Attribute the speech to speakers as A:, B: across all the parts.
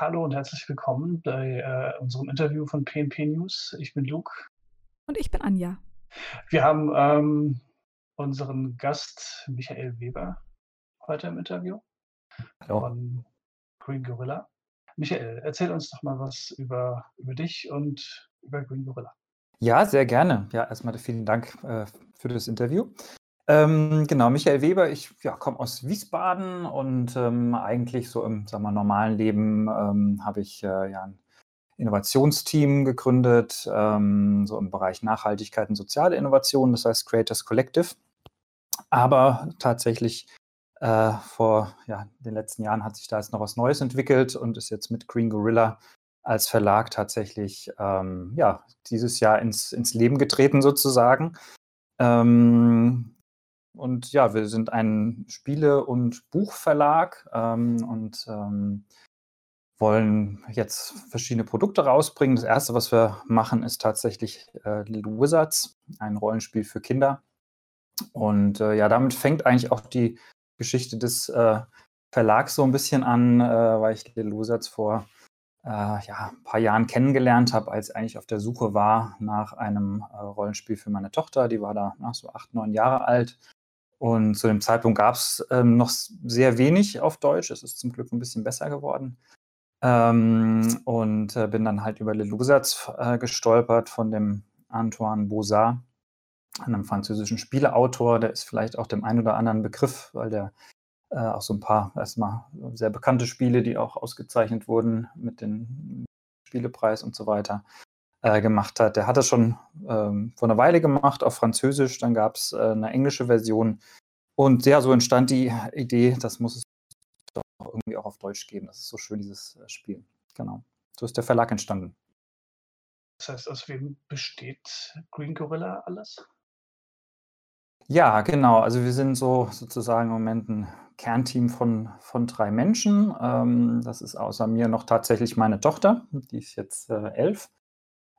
A: Hallo und herzlich willkommen bei äh, unserem Interview von PNP News. Ich bin Luke.
B: Und ich bin Anja.
A: Wir haben ähm, unseren Gast Michael Weber heute im Interview
C: Hallo.
A: von Green Gorilla. Michael, erzähl uns doch mal was über, über dich und über Green Gorilla.
C: Ja, sehr gerne. Ja, erstmal vielen Dank äh, für das Interview. Ähm, genau, Michael Weber, ich ja, komme aus Wiesbaden und ähm, eigentlich so im sagen wir, normalen Leben ähm, habe ich äh, ja ein Innovationsteam gegründet, ähm, so im Bereich Nachhaltigkeit und soziale Innovation, das heißt Creators Collective. Aber tatsächlich äh, vor ja, den letzten Jahren hat sich da jetzt noch was Neues entwickelt und ist jetzt mit Green Gorilla als Verlag tatsächlich ähm, ja, dieses Jahr ins, ins Leben getreten sozusagen. Ähm, und ja, wir sind ein Spiele- und Buchverlag ähm, und ähm, wollen jetzt verschiedene Produkte rausbringen. Das erste, was wir machen, ist tatsächlich äh, Little Wizards, ein Rollenspiel für Kinder. Und äh, ja, damit fängt eigentlich auch die Geschichte des äh, Verlags so ein bisschen an, äh, weil ich Little Wizards vor äh, ja, ein paar Jahren kennengelernt habe, als ich eigentlich auf der Suche war nach einem äh, Rollenspiel für meine Tochter. Die war da na, so acht, neun Jahre alt und zu dem Zeitpunkt gab es ähm, noch sehr wenig auf Deutsch. Es ist zum Glück ein bisschen besser geworden. Ähm, und äh, bin dann halt über Le Lusatz äh, gestolpert von dem Antoine Bozard, einem französischen Spieleautor. Der ist vielleicht auch dem einen oder anderen Begriff, weil der äh, auch so ein paar erstmal sehr bekannte Spiele, die auch ausgezeichnet wurden mit dem Spielepreis und so weiter, äh, gemacht hat. Der hat das schon ähm, vor einer Weile gemacht auf Französisch, dann gab es äh, eine englische Version. Und ja, so entstand die Idee, das muss es doch irgendwie auch auf Deutsch geben. Das ist so schön, dieses äh, Spiel. Genau. So ist der Verlag entstanden.
A: Das heißt, aus wem besteht Green Gorilla alles?
C: Ja, genau. Also wir sind so sozusagen im Moment ein Kernteam von, von drei Menschen. Ähm, das ist außer mir noch tatsächlich meine Tochter, die ist jetzt äh, elf.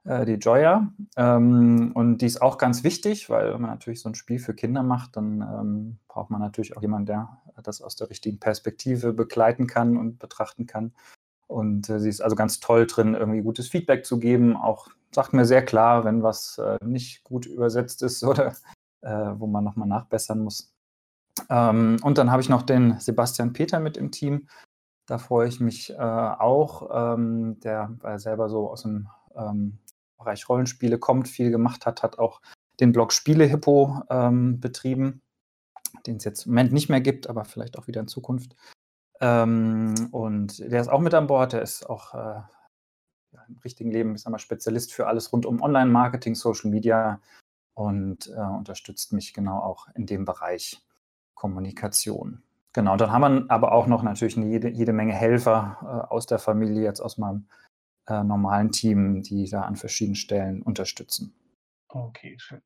C: Äh, die Joya. Ähm, und die ist auch ganz wichtig, weil wenn man natürlich so ein Spiel für Kinder macht, dann ähm, braucht man natürlich auch jemanden, der das aus der richtigen Perspektive begleiten kann und betrachten kann. Und äh, sie ist also ganz toll drin, irgendwie gutes Feedback zu geben. Auch sagt mir sehr klar, wenn was äh, nicht gut übersetzt ist oder äh, wo man nochmal nachbessern muss. Ähm, und dann habe ich noch den Sebastian Peter mit im Team. Da freue ich mich äh, auch, ähm, der selber so aus dem ähm, Bereich Rollenspiele kommt, viel gemacht hat, hat auch den Blog Spielehippo ähm, betrieben, den es jetzt im Moment nicht mehr gibt, aber vielleicht auch wieder in Zukunft. Ähm, und der ist auch mit an Bord, der ist auch äh, im richtigen Leben ich sag mal, Spezialist für alles rund um Online-Marketing, Social Media und äh, unterstützt mich genau auch in dem Bereich Kommunikation. Genau, dann haben wir aber auch noch natürlich jede, jede Menge Helfer äh, aus der Familie, jetzt aus meinem äh, normalen Team, die da an verschiedenen Stellen unterstützen.
A: Okay, schön.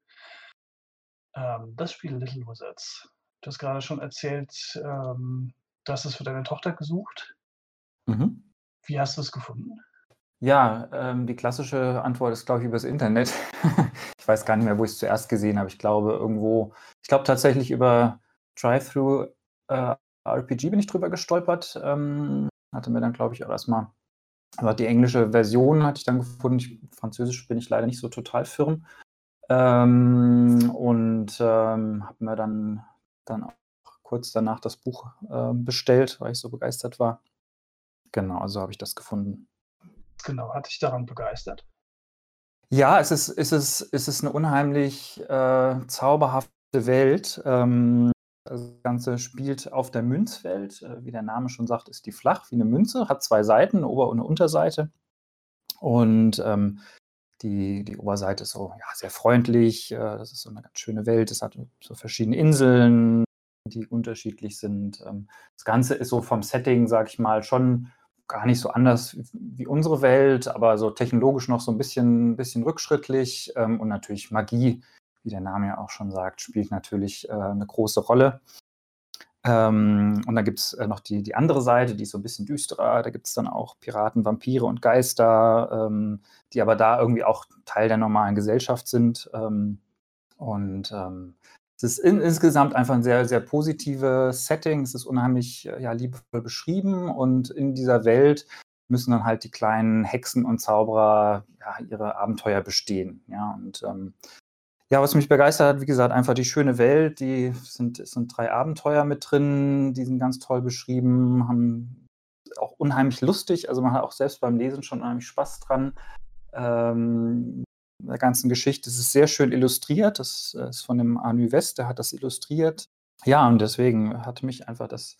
A: Ähm, das Spiel Little Wizards. Du hast gerade schon erzählt, ähm, du hast es für deine Tochter gesucht.
C: Mhm.
A: Wie hast du es gefunden?
C: Ja, ähm, die klassische Antwort ist, glaube ich, übers Internet. ich weiß gar nicht mehr, wo ich es zuerst gesehen habe. Ich glaube, irgendwo, ich glaube tatsächlich über Drive-Thru äh, RPG bin ich drüber gestolpert. Ähm, hatte mir dann, glaube ich, auch erstmal aber die englische Version hatte ich dann gefunden. Ich, Französisch bin ich leider nicht so total firm. Ähm, und ähm, habe mir dann, dann auch kurz danach das Buch äh, bestellt, weil ich so begeistert war. Genau, also habe ich das gefunden.
A: Genau, hat dich daran begeistert?
C: Ja, es ist, es ist, es ist eine unheimlich äh, zauberhafte Welt. Ähm, das Ganze spielt auf der Münzwelt. Äh, wie der Name schon sagt, ist die flach wie eine Münze, hat zwei Seiten, eine Ober- und eine Unterseite. Und ähm, die, die Oberseite ist so ja, sehr freundlich. Äh, das ist so eine ganz schöne Welt. Es hat so verschiedene Inseln, die unterschiedlich sind. Ähm, das Ganze ist so vom Setting, sag ich mal, schon gar nicht so anders wie unsere Welt, aber so technologisch noch so ein bisschen, bisschen rückschrittlich ähm, und natürlich Magie wie der Name ja auch schon sagt, spielt natürlich äh, eine große Rolle. Ähm, und dann gibt es äh, noch die, die andere Seite, die ist so ein bisschen düsterer. Da gibt es dann auch Piraten, Vampire und Geister, ähm, die aber da irgendwie auch Teil der normalen Gesellschaft sind. Ähm, und ähm, es ist in, insgesamt einfach ein sehr, sehr positives Setting. Es ist unheimlich äh, ja, liebevoll beschrieben und in dieser Welt müssen dann halt die kleinen Hexen und Zauberer ja, ihre Abenteuer bestehen. Ja, und ähm, ja, was mich begeistert hat, wie gesagt, einfach die schöne Welt. Die sind, es sind drei Abenteuer mit drin, die sind ganz toll beschrieben, haben auch unheimlich lustig. Also man hat auch selbst beim Lesen schon unheimlich Spaß dran. Ähm, der ganzen Geschichte. Es ist sehr schön illustriert. Das ist von dem Arnu West, der hat das illustriert. Ja, und deswegen hat mich einfach das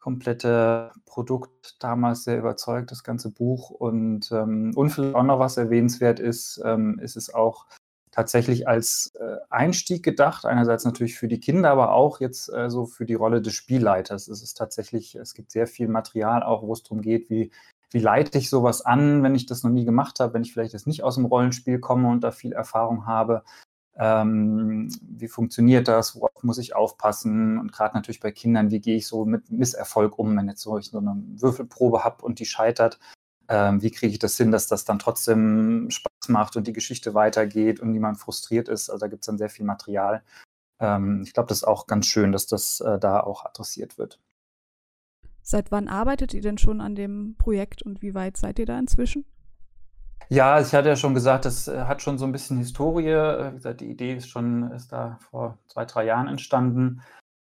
C: komplette Produkt damals sehr überzeugt, das ganze Buch. Und, ähm, und vielleicht auch noch was erwähnenswert ist, ähm, ist es auch tatsächlich als äh, Einstieg gedacht. Einerseits natürlich für die Kinder, aber auch jetzt äh, so für die Rolle des Spielleiters. Es ist tatsächlich, es gibt sehr viel Material auch, wo es darum geht, wie, wie leite ich sowas an, wenn ich das noch nie gemacht habe, wenn ich vielleicht jetzt nicht aus dem Rollenspiel komme und da viel Erfahrung habe. Ähm, wie funktioniert das? Worauf muss ich aufpassen? Und gerade natürlich bei Kindern, wie gehe ich so mit Misserfolg um, wenn jetzt so ich so eine Würfelprobe habe und die scheitert? Ähm, wie kriege ich das hin, dass das dann trotzdem Spaß macht und die Geschichte weitergeht und niemand frustriert ist? Also da gibt es dann sehr viel Material. Ähm, ich glaube, das ist auch ganz schön, dass das äh, da auch adressiert wird.
B: Seit wann arbeitet ihr denn schon an dem Projekt und wie weit seid ihr da inzwischen?
C: Ja, ich hatte ja schon gesagt, das äh, hat schon so ein bisschen Historie. Äh, wie gesagt, die Idee ist schon ist da vor zwei, drei Jahren entstanden.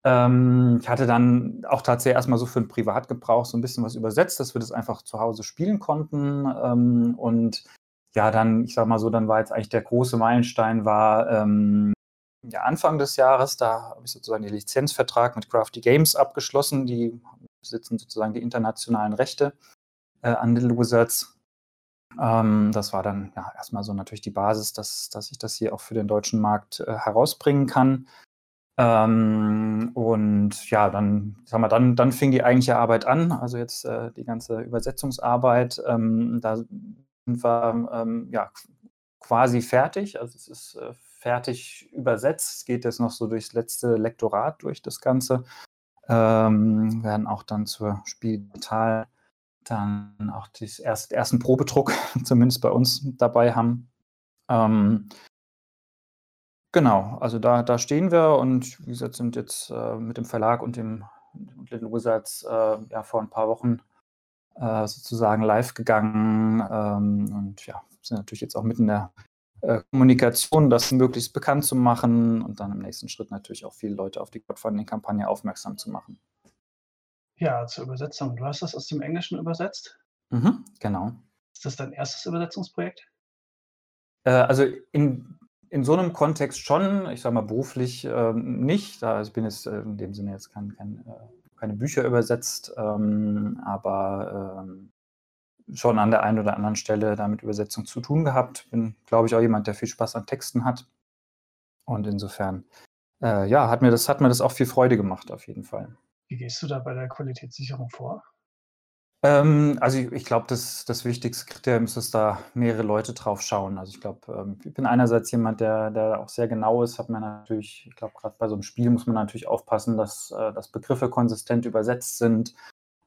C: Ähm, ich hatte dann auch tatsächlich erstmal so für den Privatgebrauch so ein bisschen was übersetzt, dass wir das einfach zu Hause spielen konnten. Ähm, und ja, dann, ich sag mal so, dann war jetzt eigentlich der große Meilenstein war ähm, ja, Anfang des Jahres, da habe ich sozusagen den Lizenzvertrag mit Crafty Games abgeschlossen. Die besitzen sozusagen die internationalen Rechte äh, an Little Wizards. Ähm, das war dann ja erstmal so natürlich die Basis, dass, dass ich das hier auch für den deutschen Markt äh, herausbringen kann. Ähm, und ja, dann, sag mal, dann, dann fing die eigentliche Arbeit an, also jetzt äh, die ganze Übersetzungsarbeit. Ähm, da sind wir ähm, ja quasi fertig. Also es ist äh, fertig übersetzt. Es geht jetzt noch so durchs letzte Lektorat durch das Ganze. Ähm, werden auch dann zur Spiel digital dann auch den erst, ersten Probedruck zumindest bei uns dabei haben. Ähm, genau, also da, da stehen wir und wie gesagt, sind jetzt äh, mit dem Verlag und dem und Little Wizards äh, ja vor ein paar Wochen äh, sozusagen live gegangen ähm, und ja, sind natürlich jetzt auch mitten in der äh, Kommunikation, das möglichst bekannt zu machen und dann im nächsten Schritt natürlich auch viele Leute auf die Crowdfunding-Kampagne aufmerksam zu machen.
A: Ja, zur Übersetzung. Du hast das aus dem Englischen übersetzt?
C: Mhm, genau.
A: Ist das dein erstes Übersetzungsprojekt?
C: Äh, also in, in so einem Kontext schon, ich sage mal beruflich äh, nicht. Da, ich bin jetzt äh, in dem Sinne jetzt kein, kein, äh, keine Bücher übersetzt, ähm, aber ähm, schon an der einen oder anderen Stelle damit Übersetzung zu tun gehabt. Bin, glaube ich, auch jemand, der viel Spaß an Texten hat. Und insofern, äh, ja, hat mir, das, hat mir das auch viel Freude gemacht, auf jeden Fall.
A: Wie gehst du da bei der Qualitätssicherung vor?
C: Ähm, also ich, ich glaube, das, das wichtigste Kriterium ist, dass da mehrere Leute drauf schauen. Also ich glaube, ähm, ich bin einerseits jemand, der, der auch sehr genau ist, hat man natürlich, ich glaube, gerade bei so einem Spiel muss man natürlich aufpassen, dass, äh, dass Begriffe konsistent übersetzt sind,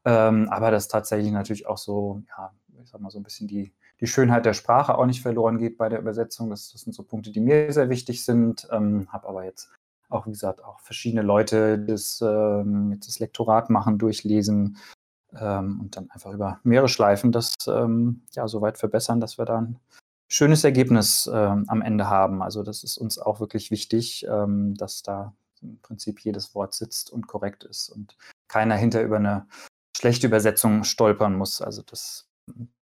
C: ähm, aber dass tatsächlich natürlich auch so, ja, ich sag mal, so ein bisschen die, die Schönheit der Sprache auch nicht verloren geht bei der Übersetzung. Das, das sind so Punkte, die mir sehr wichtig sind. Ähm, habe aber jetzt auch, wie gesagt, auch verschiedene Leute das, ähm, das Lektorat machen, durchlesen ähm, und dann einfach über mehrere Schleifen das ähm, ja so weit verbessern, dass wir da ein schönes Ergebnis ähm, am Ende haben. Also das ist uns auch wirklich wichtig, ähm, dass da im Prinzip jedes Wort sitzt und korrekt ist und keiner hinter über eine schlechte Übersetzung stolpern muss. Also das,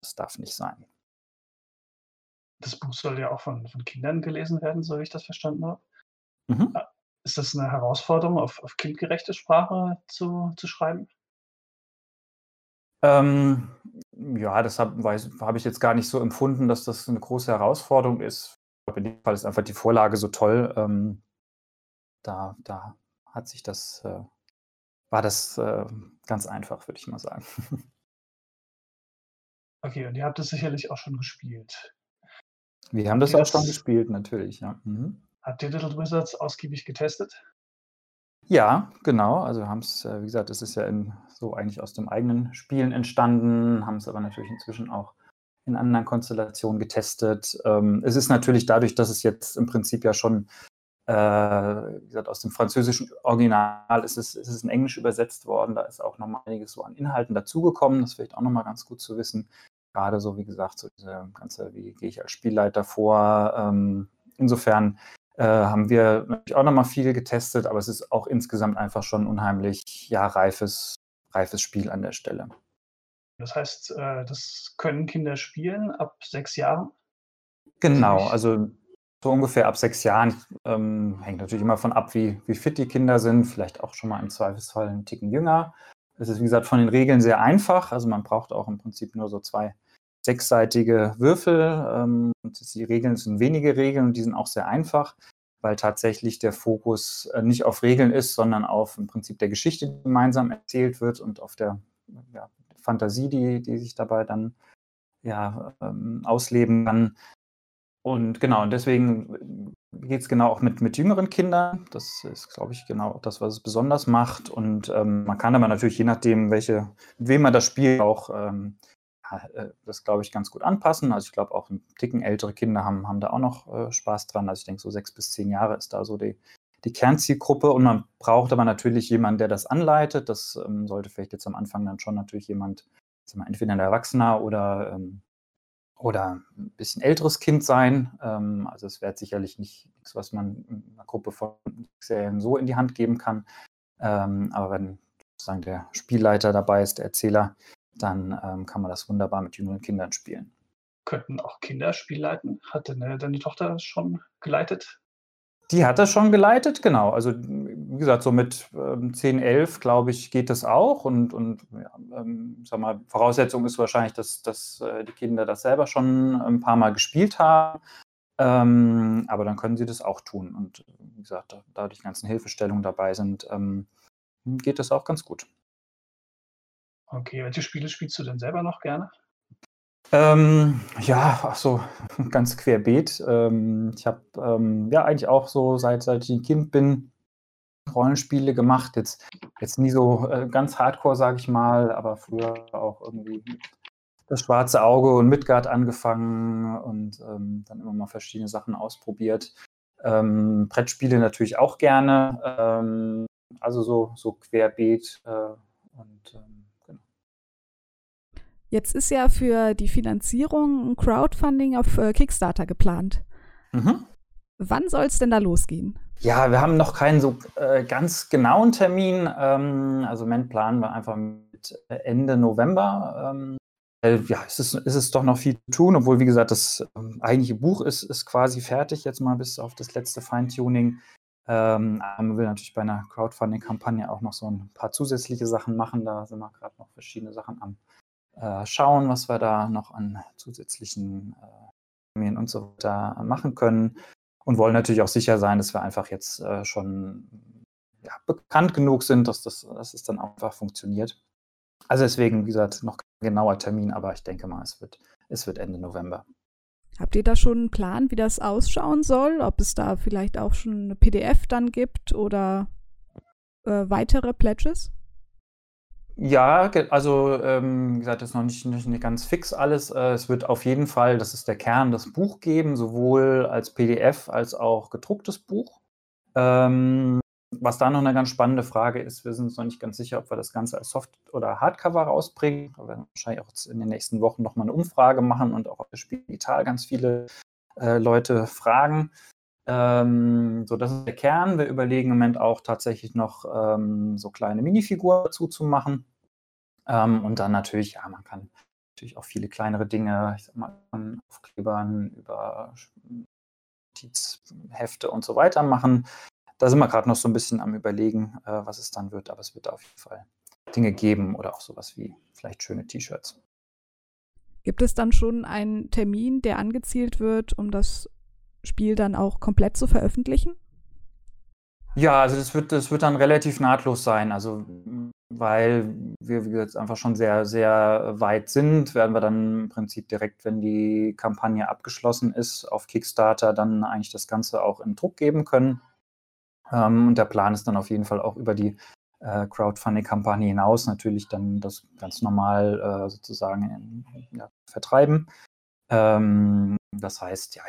C: das darf nicht sein.
A: Das Buch soll ja auch von, von Kindern gelesen werden, so wie ich das verstanden habe. Mhm. Ist das eine Herausforderung, auf, auf kindgerechte Sprache zu, zu schreiben?
C: Ähm, ja, das habe hab ich jetzt gar nicht so empfunden, dass das eine große Herausforderung ist. In dem Fall ist einfach die Vorlage so toll. Ähm, da, da hat sich das, äh, war das äh, ganz einfach, würde ich mal sagen.
A: Okay, und ihr habt es sicherlich auch schon gespielt.
C: Wir haben das auch schon gespielt, natürlich, ja. Mhm.
A: Habt ihr Little Wizards ausgiebig getestet?
C: Ja, genau. Also haben es, äh, wie gesagt, es ist ja in, so eigentlich aus dem eigenen Spielen entstanden, haben es aber natürlich inzwischen auch in anderen Konstellationen getestet. Ähm, es ist natürlich dadurch, dass es jetzt im Prinzip ja schon Äh, wie gesagt, aus dem französischen Original ist es, ist es in Englisch übersetzt worden. Da ist auch nochmal einiges so an Inhalten dazugekommen. Das ist vielleicht auch nochmal ganz gut zu wissen. Gerade so, wie gesagt, so diese ganze, wie gehe ich als Spielleiter vor. Ähm, insofern haben wir natürlich auch nochmal viel getestet, aber es ist auch insgesamt einfach schon unheimlich ja, reifes, reifes Spiel an der Stelle.
A: Das heißt, äh, das können Kinder spielen ab sechs Jahren?
C: Genau, also so ungefähr ab sechs Jahren. Ähm, hängt natürlich immer von ab, wie, wie fit die Kinder sind. Vielleicht auch schon mal im Zweifelsfall einen Ticken jünger. Es ist, wie gesagt, von den Regeln sehr einfach. Also man braucht auch im Prinzip nur so zwei sechsseitige Würfel. Ähm, die Regeln sind wenige Regeln und die sind auch sehr einfach, weil tatsächlich der Fokus äh, nicht auf Regeln ist, sondern auf im Prinzip der Geschichte, die gemeinsam erzählt wird und auf der ja, Fantasie, die, die sich dabei dann ja, ähm, ausleben kann. Und genau, und deswegen geht es genau auch mit, mit jüngeren Kindern. Das ist, glaube ich, genau das, was es besonders macht. Und ähm, man kann aber natürlich, je nachdem, welche, mit wem man das spielt, auch ähm, äh, das, glaube ich, ganz gut anpassen. Also ich glaube, auch ein Ticken ältere Kinder haben, haben da auch noch äh, Spaß dran. Also ich denke, so sechs bis zehn Jahre ist da so die, die Kernzielgruppe. Und man braucht aber natürlich jemanden, der das anleitet. Das ähm, sollte vielleicht jetzt am Anfang dann schon natürlich jemand, mal, entweder ein Erwachsener oder ähm, oder ein bisschen älteres Kind sein. Ähm, also es wäre sicherlich nicht nichts, was man einer Gruppe von Serien so in die Hand geben kann. Ähm, aber wenn sozusagen der Spielleiter dabei ist, der Erzähler, dann ähm, kann man das wunderbar mit jüngeren Kindern spielen.
A: Könnten auch Kinder Spiel leiten? Hat deine, deine Tochter schon geleitet?
C: Die hat das schon geleitet, genau. Also wie gesagt, so mit ähm, 10, 11, glaube ich, geht das auch. Und, und ja, ähm, sag mal, Voraussetzung ist wahrscheinlich, dass, dass äh, die Kinder das selber schon ein paar Mal gespielt haben. Ähm, aber dann können sie das auch tun. Und wie gesagt, da, da die ganzen Hilfestellungen dabei sind, ähm, geht das auch ganz gut.
A: Okay, welche Spiele spielst du denn selber noch gerne?
C: Ähm, ja, ach so, ganz querbeet. Ähm, ich habe ähm, ja eigentlich auch so, seit, seit ich ein Kind bin, Rollenspiele gemacht. Jetzt, jetzt nie so äh, ganz hardcore, sage ich mal, aber früher auch irgendwie das schwarze Auge und Midgard angefangen und ähm, dann immer mal verschiedene Sachen ausprobiert. Ähm, Brettspiele natürlich auch gerne. Ähm, also so, so querbeet äh, und ähm,
B: Jetzt ist ja für die Finanzierung ein Crowdfunding auf äh, Kickstarter geplant. Mhm. Wann soll es denn da losgehen?
C: Ja, wir haben noch keinen so äh, ganz genauen Termin. Ähm, also im Moment planen wir einfach mit Ende November. Ähm, ja, es ist, es ist doch noch viel zu tun, obwohl, wie gesagt, das ähm, eigentliche Buch ist, ist quasi fertig, jetzt mal bis auf das letzte Feintuning. Ähm, man will natürlich bei einer Crowdfunding-Kampagne auch noch so ein paar zusätzliche Sachen machen. Da sind wir gerade noch verschiedene Sachen am äh, schauen, was wir da noch an zusätzlichen äh, und so weiter machen können. Und wollen natürlich auch sicher sein, dass wir einfach jetzt äh, schon ja, bekannt genug sind, dass, das, dass es dann einfach funktioniert. Also deswegen, wie gesagt, noch kein genauer Termin, aber ich denke mal, es wird, es wird Ende November.
B: Habt ihr da schon einen Plan, wie das ausschauen soll? Ob es da vielleicht auch schon eine PDF dann gibt oder äh, weitere Pledges?
C: Ja, also ähm, wie gesagt, das ist noch nicht, nicht ganz fix alles. Äh, es wird auf jeden Fall, das ist der Kern, das Buch geben, sowohl als PDF als auch gedrucktes Buch. Ähm, was da noch eine ganz spannende Frage ist, wir sind uns noch nicht ganz sicher, ob wir das Ganze als Soft- oder Hardcover rausbringen. Wir werden wahrscheinlich auch in den nächsten Wochen nochmal eine Umfrage machen und auch auf das Spiel digital ganz viele äh, Leute fragen. Ähm, so, das ist der Kern. Wir überlegen im Moment auch tatsächlich noch ähm, so kleine Minifiguren dazu zu machen. Ähm, und dann natürlich, ja, man kann natürlich auch viele kleinere Dinge, ich sag mal, Aufklebern über Notizhefte und so weiter machen. Da sind wir gerade noch so ein bisschen am Überlegen, äh, was es dann wird, aber es wird auf jeden Fall Dinge geben oder auch sowas wie vielleicht schöne T-Shirts.
B: Gibt es dann schon einen Termin, der angezielt wird, um das Spiel dann auch komplett zu veröffentlichen?
C: Ja, also das wird, das wird dann relativ nahtlos sein. Also weil wir, gesagt, einfach schon sehr, sehr weit sind, werden wir dann im Prinzip direkt, wenn die Kampagne abgeschlossen ist, auf Kickstarter dann eigentlich das Ganze auch in Druck geben können. Ähm, und der Plan ist dann auf jeden Fall auch über die äh, Crowdfunding-Kampagne hinaus natürlich dann das ganz normal äh, sozusagen in, ja, vertreiben. Ähm, das heißt, ja,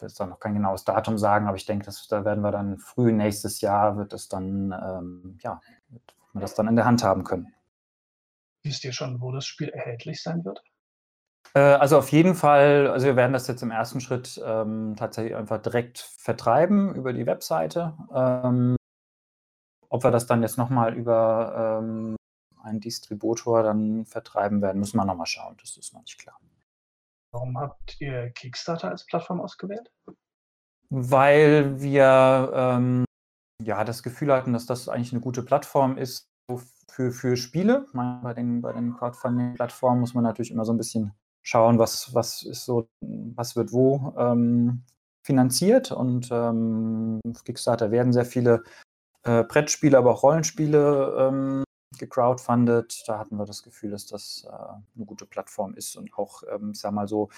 C: will jetzt da noch kein genaues Datum sagen, aber ich denke, dass, da werden wir dann früh nächstes Jahr wird es dann, ähm, ja, wird man das dann in der Hand haben können.
A: Wisst ihr schon, wo das Spiel erhältlich sein wird?
C: Äh, also auf jeden Fall, also wir werden das jetzt im ersten Schritt ähm, tatsächlich einfach direkt vertreiben über die Webseite. Ähm, ob wir das dann jetzt nochmal über ähm, einen Distributor dann vertreiben werden, müssen wir nochmal schauen. Das ist noch nicht klar.
A: Warum habt ihr Kickstarter als Plattform ausgewählt?
C: Weil wir ähm, ja das Gefühl hatten, dass das eigentlich eine gute Plattform ist für, für Spiele. Bei den, bei den Crowdfunding-Plattformen muss man natürlich immer so ein bisschen schauen, was, was ist so, was wird wo ähm, finanziert. Und ähm, auf Kickstarter werden sehr viele äh, Brettspiele, aber auch Rollenspiele ähm, gecrowdfundet. Da hatten wir das Gefühl, dass das äh, eine gute Plattform ist und auch, ähm, ich sag mal so,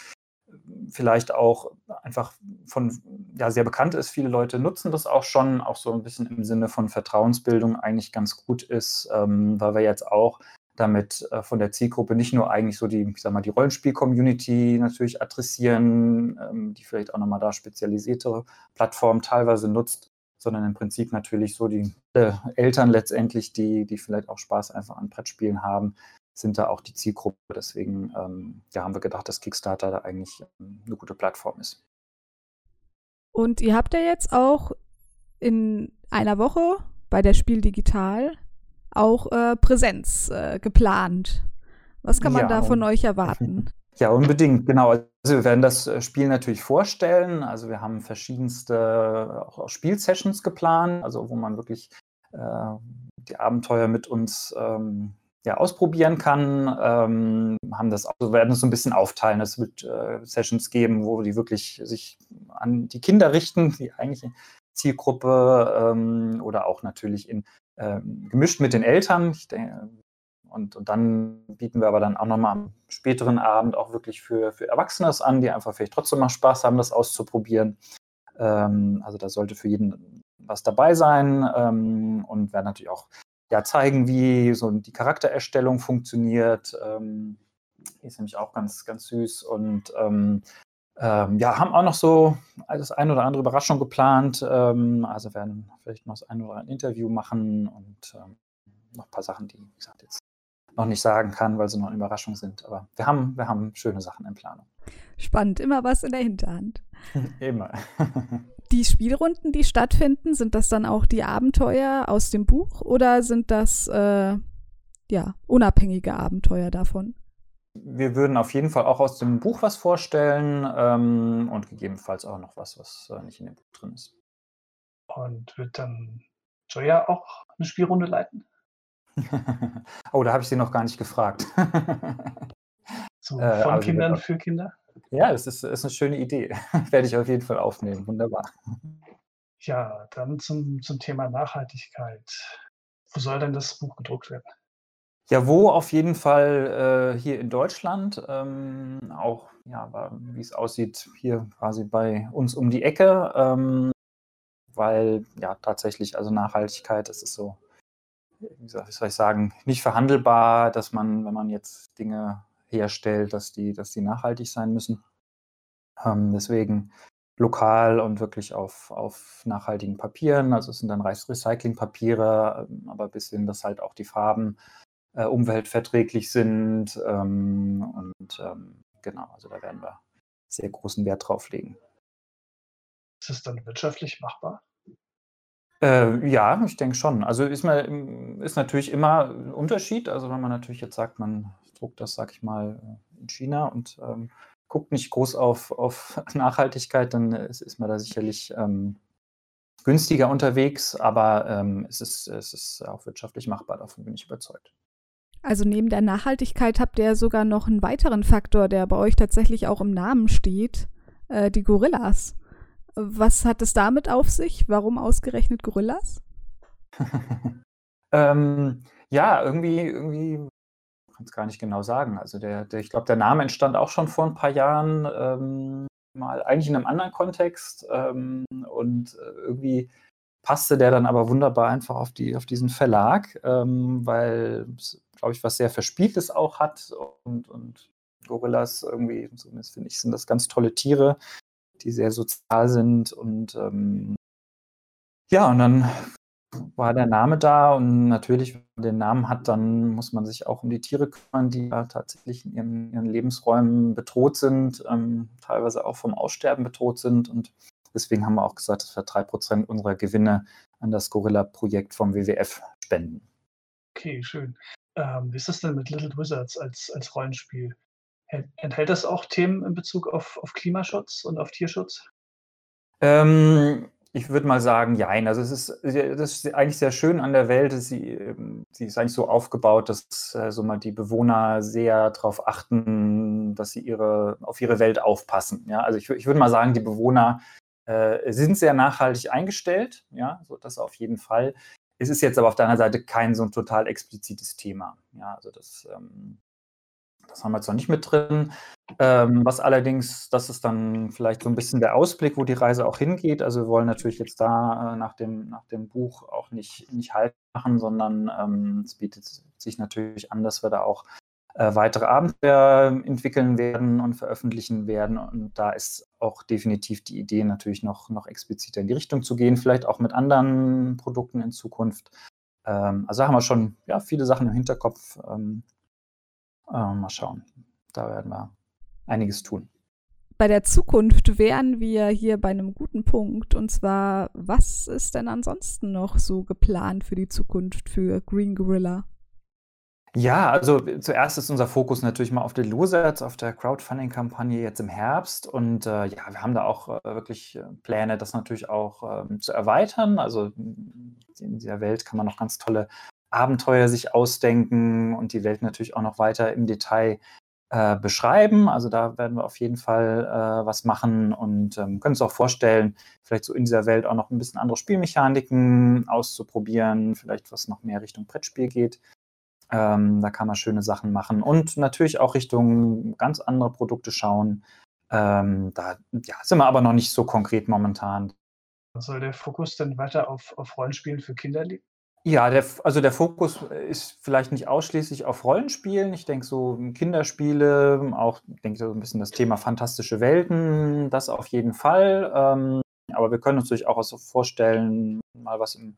C: vielleicht auch einfach von, ja, sehr bekannt ist. Viele Leute nutzen das auch schon, auch so ein bisschen im Sinne von Vertrauensbildung eigentlich ganz gut ist, ähm, weil wir jetzt auch damit äh, von der Zielgruppe nicht nur eigentlich so die, ich sag mal, die Rollenspiel-Community natürlich adressieren, ähm, die vielleicht auch nochmal da spezialisierte Plattformen teilweise nutzt, sondern im Prinzip natürlich so die äh, Eltern letztendlich, die, die vielleicht auch Spaß einfach an Brettspielen haben, sind da auch die Zielgruppe. Deswegen ähm, ja, haben wir gedacht, dass Kickstarter da eigentlich ähm, eine gute Plattform ist.
B: Und ihr habt ja jetzt auch in einer Woche bei der Spiel Digital auch äh, Präsenz äh, geplant. Was kann man ja, da von euch erwarten?
C: Ja, unbedingt, genau. Also wir werden das äh, Spiel natürlich vorstellen. Also wir haben verschiedenste auch Spielsessions geplant, also wo man wirklich äh, die Abenteuer mit uns ähm, ja, ausprobieren kann. Ähm, haben das also werden es so ein bisschen aufteilen. Es wird äh, Sessions geben, wo die wirklich sich an die Kinder richten, die eigentliche Zielgruppe, ähm, oder auch natürlich in ähm, gemischt mit den Eltern. Ich denke, und, und dann bieten wir aber dann auch nochmal am späteren Abend auch wirklich für, für Erwachsene an, die einfach vielleicht trotzdem mal Spaß haben, das auszuprobieren. Ähm, also da sollte für jeden was dabei sein ähm, und werden natürlich auch ja, zeigen, wie so die Charaktererstellung funktioniert. Ähm, ist nämlich auch ganz, ganz süß und ähm, ähm, ja, haben auch noch so das ein oder andere Überraschung geplant. Ähm, also werden vielleicht noch das ein oder andere Interview machen und noch ein paar Sachen, die, wie gesagt, jetzt noch nicht sagen kann, weil sie noch eine Überraschung sind. Aber wir haben, wir haben schöne Sachen in Planung.
B: Spannend, immer was in der Hinterhand.
C: immer.
B: die Spielrunden, die stattfinden, sind das dann auch die Abenteuer aus dem Buch oder sind das äh, ja unabhängige Abenteuer davon?
C: Wir würden auf jeden Fall auch aus dem Buch was vorstellen ähm, und gegebenenfalls auch noch was, was äh, nicht in dem Buch drin ist.
A: Und wird dann Joya auch eine Spielrunde leiten?
C: oh, da habe ich sie noch gar nicht gefragt.
A: so, äh, von Kindern für Kinder?
C: Ja, das ist, ist eine schöne Idee. Werde ich auf jeden Fall aufnehmen. Wunderbar.
A: Ja, dann zum, zum Thema Nachhaltigkeit. Wo soll denn das Buch gedruckt werden?
C: Ja, wo auf jeden Fall äh, hier in Deutschland, ähm, auch ja, wie es aussieht, hier quasi bei uns um die Ecke, ähm, weil ja tatsächlich, also Nachhaltigkeit, das ist so wie soll ich sagen, nicht verhandelbar, dass man, wenn man jetzt Dinge herstellt, dass die, dass die nachhaltig sein müssen. Ähm, deswegen lokal und wirklich auf, auf nachhaltigen Papieren. Also es sind dann Recyclingpapiere, ähm, aber bis hin, dass halt auch die Farben äh, umweltverträglich sind. Ähm, und ähm, genau, also da werden wir sehr großen Wert drauf legen.
A: Ist es dann wirtschaftlich machbar?
C: Äh, ja, ich denke schon. Also ist, man, ist natürlich immer ein Unterschied. Also wenn man natürlich jetzt sagt, man druckt das, sag ich mal, in China und ähm, guckt nicht groß auf, auf Nachhaltigkeit, dann ist, ist man da sicherlich ähm, günstiger unterwegs, aber ähm, es, ist, es ist auch wirtschaftlich machbar, davon bin ich überzeugt.
B: Also neben der Nachhaltigkeit habt ihr sogar noch einen weiteren Faktor, der bei euch tatsächlich auch im Namen steht, äh, die Gorillas. Was hat es damit auf sich? Warum ausgerechnet Gorillas?
C: ähm, ja, irgendwie, irgendwie kann es gar nicht genau sagen. Also der, der ich glaube, der Name entstand auch schon vor ein paar Jahren ähm, mal eigentlich in einem anderen Kontext ähm, und äh, irgendwie passte der dann aber wunderbar einfach auf, die, auf diesen Verlag, ähm, weil es, glaube ich, was sehr Verspieltes auch hat und, und Gorillas irgendwie, zumindest finde ich, sind das ganz tolle Tiere, die sehr sozial sind und ähm, ja, und dann war der Name da und natürlich, wenn man den Namen hat, dann muss man sich auch um die Tiere kümmern, die ja tatsächlich in ihren, ihren Lebensräumen bedroht sind, ähm, teilweise auch vom Aussterben bedroht sind und deswegen haben wir auch gesagt, dass wir drei Prozent unserer Gewinne an das Gorilla-Projekt vom WWF spenden.
A: Okay, schön. Ähm, wie ist das denn mit Little Wizards als, als Rollenspiel? Enthält das auch Themen in Bezug auf, auf Klimaschutz und auf Tierschutz?
C: Ähm, ich würde mal sagen, jein. Also es ist, das ist eigentlich sehr schön an der Welt. Sie, ähm, sie ist eigentlich so aufgebaut, dass äh, so mal die Bewohner sehr darauf achten, dass sie ihre, auf ihre Welt aufpassen. Ja, also ich, ich würde mal sagen, die Bewohner äh, sind sehr nachhaltig eingestellt. Ja, so das auf jeden Fall. Es ist jetzt aber auf der anderen Seite kein so ein total explizites Thema. Ja, also das ähm, das haben wir zwar nicht mit drin, ähm, was allerdings, das ist dann vielleicht so ein bisschen der Ausblick, wo die Reise auch hingeht. Also wir wollen natürlich jetzt da äh, nach, dem, nach dem Buch auch nicht, nicht Halt machen, sondern ähm, es bietet sich natürlich an, dass wir da auch äh, weitere Abenteuer entwickeln werden und veröffentlichen werden. Und da ist auch definitiv die Idee, natürlich noch, noch expliziter in die Richtung zu gehen, vielleicht auch mit anderen Produkten in Zukunft. Ähm, also haben wir schon ja, viele Sachen im Hinterkopf. Ähm, äh, mal schauen. Da werden wir einiges tun.
B: Bei der Zukunft wären wir hier bei einem guten Punkt. Und zwar, was ist denn ansonsten noch so geplant für die Zukunft für Green Gorilla?
C: Ja, also zuerst ist unser Fokus natürlich mal auf den Losers, auf der Crowdfunding-Kampagne jetzt im Herbst. Und äh, ja, wir haben da auch äh, wirklich äh, Pläne, das natürlich auch ähm, zu erweitern. Also in dieser Welt kann man noch ganz tolle Abenteuer sich ausdenken und die Welt natürlich auch noch weiter im Detail äh, beschreiben. Also da werden wir auf jeden Fall äh, was machen und ähm, können uns auch vorstellen, vielleicht so in dieser Welt auch noch ein bisschen andere Spielmechaniken auszuprobieren, vielleicht was noch mehr Richtung Brettspiel geht. Ähm, da kann man schöne Sachen machen und natürlich auch Richtung ganz andere Produkte schauen. Ähm, da ja, sind wir aber noch nicht so konkret momentan.
A: Soll der Fokus denn weiter auf, auf Rollenspielen für Kinder liegen?
C: Ja, der also der Fokus ist vielleicht nicht ausschließlich auf Rollenspielen. Ich denke so Kinderspiele, auch denke so ein bisschen das Thema fantastische Welten, das auf jeden Fall. Ähm, aber wir können uns natürlich auch so vorstellen, mal was im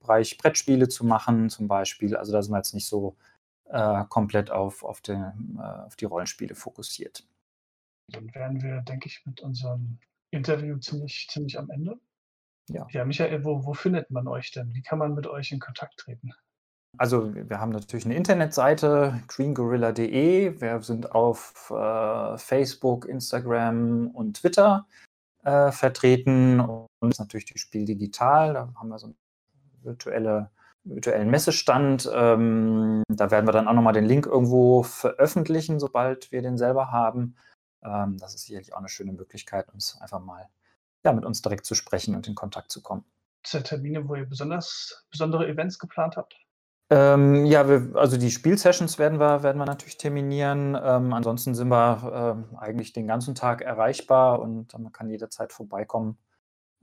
C: Bereich Brettspiele zu machen zum Beispiel. Also da sind wir jetzt nicht so äh, komplett auf, auf, den, äh, auf die Rollenspiele fokussiert.
A: Dann wären wir, denke ich, mit unserem Interview ziemlich, ziemlich am Ende. Ja. Ja, Michael, wo, wo findet man euch denn? Wie kann man mit euch in Kontakt treten?
C: Also wir haben natürlich eine Internetseite, greengorilla.de. Wir sind auf äh, Facebook, Instagram und Twitter äh, vertreten und natürlich die Spiel digital. Da haben wir so einen virtuelle, virtuellen Messestand. Ähm, da werden wir dann auch nochmal den Link irgendwo veröffentlichen, sobald wir den selber haben. Ähm, das ist sicherlich auch eine schöne Möglichkeit, uns einfach mal ja, mit uns direkt zu sprechen und in Kontakt zu kommen.
A: Gibt Termine, wo ihr besonders besondere Events geplant habt?
C: Ähm, ja, wir, also die Spielsessions werden wir, werden wir natürlich terminieren. Ähm, ansonsten sind wir ähm, eigentlich den ganzen Tag erreichbar und man kann jederzeit vorbeikommen.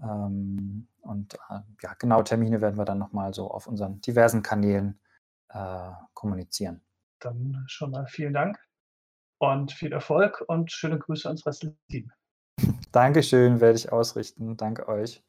C: Ähm, und äh, ja, genau Termine werden wir dann nochmal so auf unseren diversen Kanälen äh, kommunizieren.
A: Dann schon mal vielen Dank und viel Erfolg und schöne Grüße ans restliche Team.
C: Dankeschön, werde ich ausrichten. Danke euch.